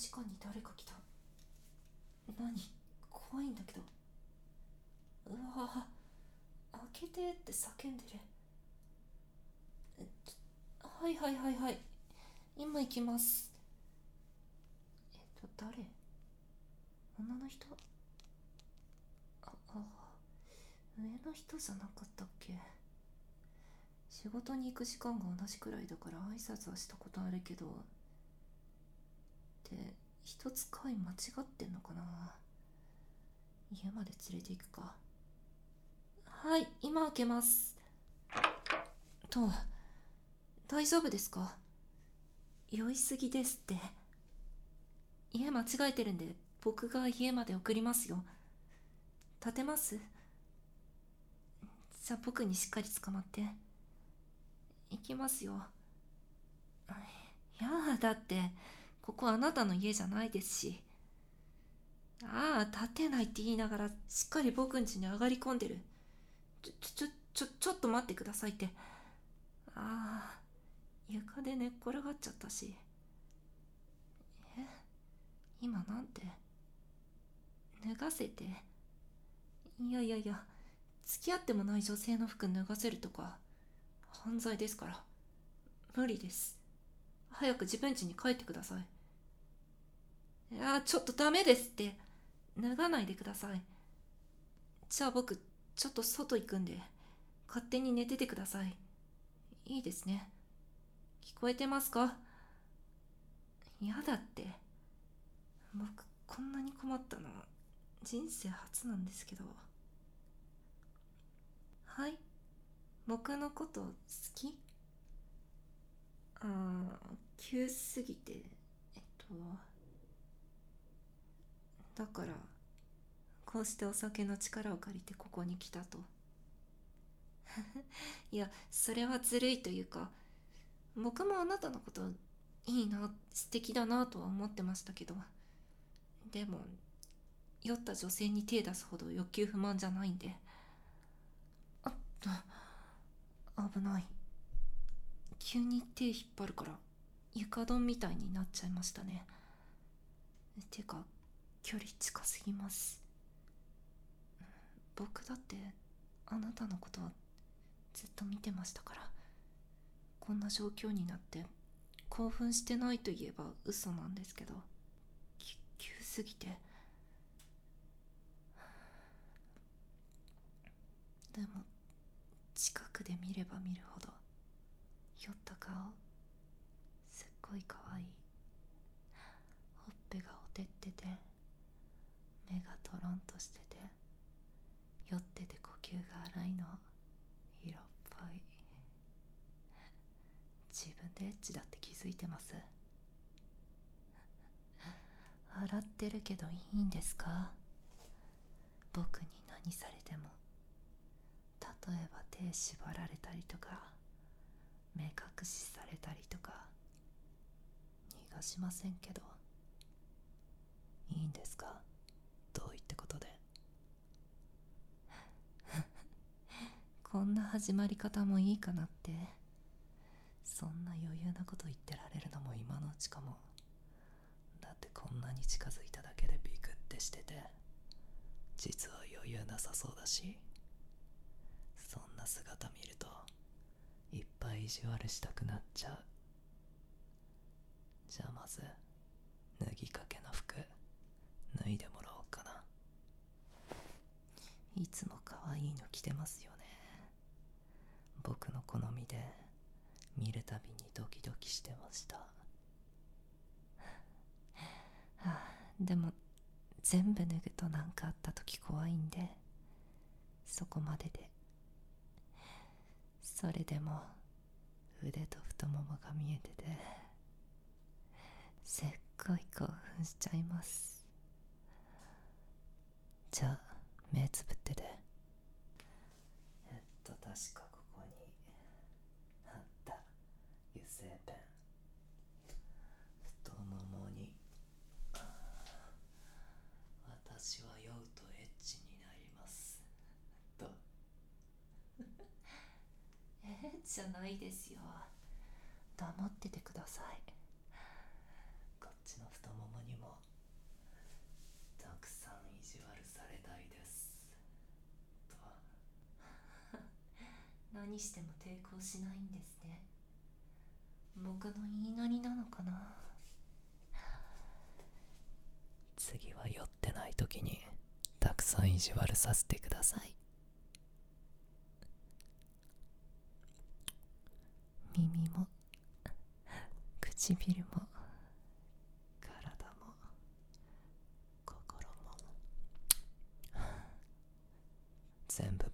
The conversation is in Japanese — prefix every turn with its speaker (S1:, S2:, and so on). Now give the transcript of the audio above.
S1: 確かに誰か来た。何？怖いんだけど。うわ開けてって叫んでる。はいはいはいはい。今行きます。えっと誰？女の人？ああ上の人じゃなかったっけ？仕事に行く時間が同じくらいだから挨拶はしたことあるけど。って一つ階間違ってんのかな？家まで連れて行くか。はい今開けます。と大丈夫ですか？酔いすぎですって。家間違えてるんで僕が家まで送りますよ。立てます？じゃあ僕にしっかり捕まって。行きますよ。いやだって。ここあなたの家じゃないですし。ああ立てないって言いながらしっかり僕ん家に上がり込んでる。ちょちょちょちょっと待ってくださいって。ああ床で寝っ転がっちゃったし。え？今なんて？脱がせて。いやいやいや付き合ってもない女性の服脱がせるとか犯罪ですから。無理です。早く自分家に帰ってください。いやちょっとダメですって脱がないでくださいじゃあ僕ちょっと外行くんで勝手に寝ててくださいいいですね。聞こえてますか嫌だって。僕こんなに困ったの人生初なんですけど。はい。僕のこと好き？ああ急すぎて。えっとだからこうしてお酒の力を借りてここに来たと。いやそれはずるいというか僕もあなたのこといいな素敵だなとは思ってましたけど。でも酔った女性に手出すほど欲求不満じゃないんで。あっと危ない。急に手引っ張るから床ドンみたいになっちゃいましたね。てか距離近すぎます。僕だってあなたのことはずっと見てましたから。こんな状況になって興奮してないと言えば嘘なんですけど。急すぎて。でも近くで見れば見るほど酔った顔すっごい可愛いほっぺがおてってて目がトロンとしてて酔ってて呼吸が荒いの色っぽい。自分でエッチだって気づいてます。洗ってるけどいいんですか？僕に何されても。例えば手縛られたりとか目隠しされたりとか逃がしませんけど。いいんですかどういってことでこんな始まり方もいいかなって。そんな余裕なこと言ってられるのも今のうちかも。だってこんなに近づいただけでビクってしてて。実は余裕なさそうだし。そんな姿見るといっぱい意地悪したくなっちゃう。じゃあまず脱ぎかけの服脱いでもらおうかな。いつも可愛いの着てますよね。僕の好みで見るたびにドキドキしてました。はあでも全部脱ぐと何かあった時怖いんでそこまでで。それでも腕と太ももが見えててすっごい興奮しちゃいます。じゃあ目つぶってて。えっと確か。じゃないですよ。黙っててください。こっちの太ももにもたくさん意地悪されたいです。と。何しても抵抗しないんですね。僕の言いなりなのかな。
S2: 次は酔ってない時にたくさん意地悪させてください。耳も唇も体も心も全部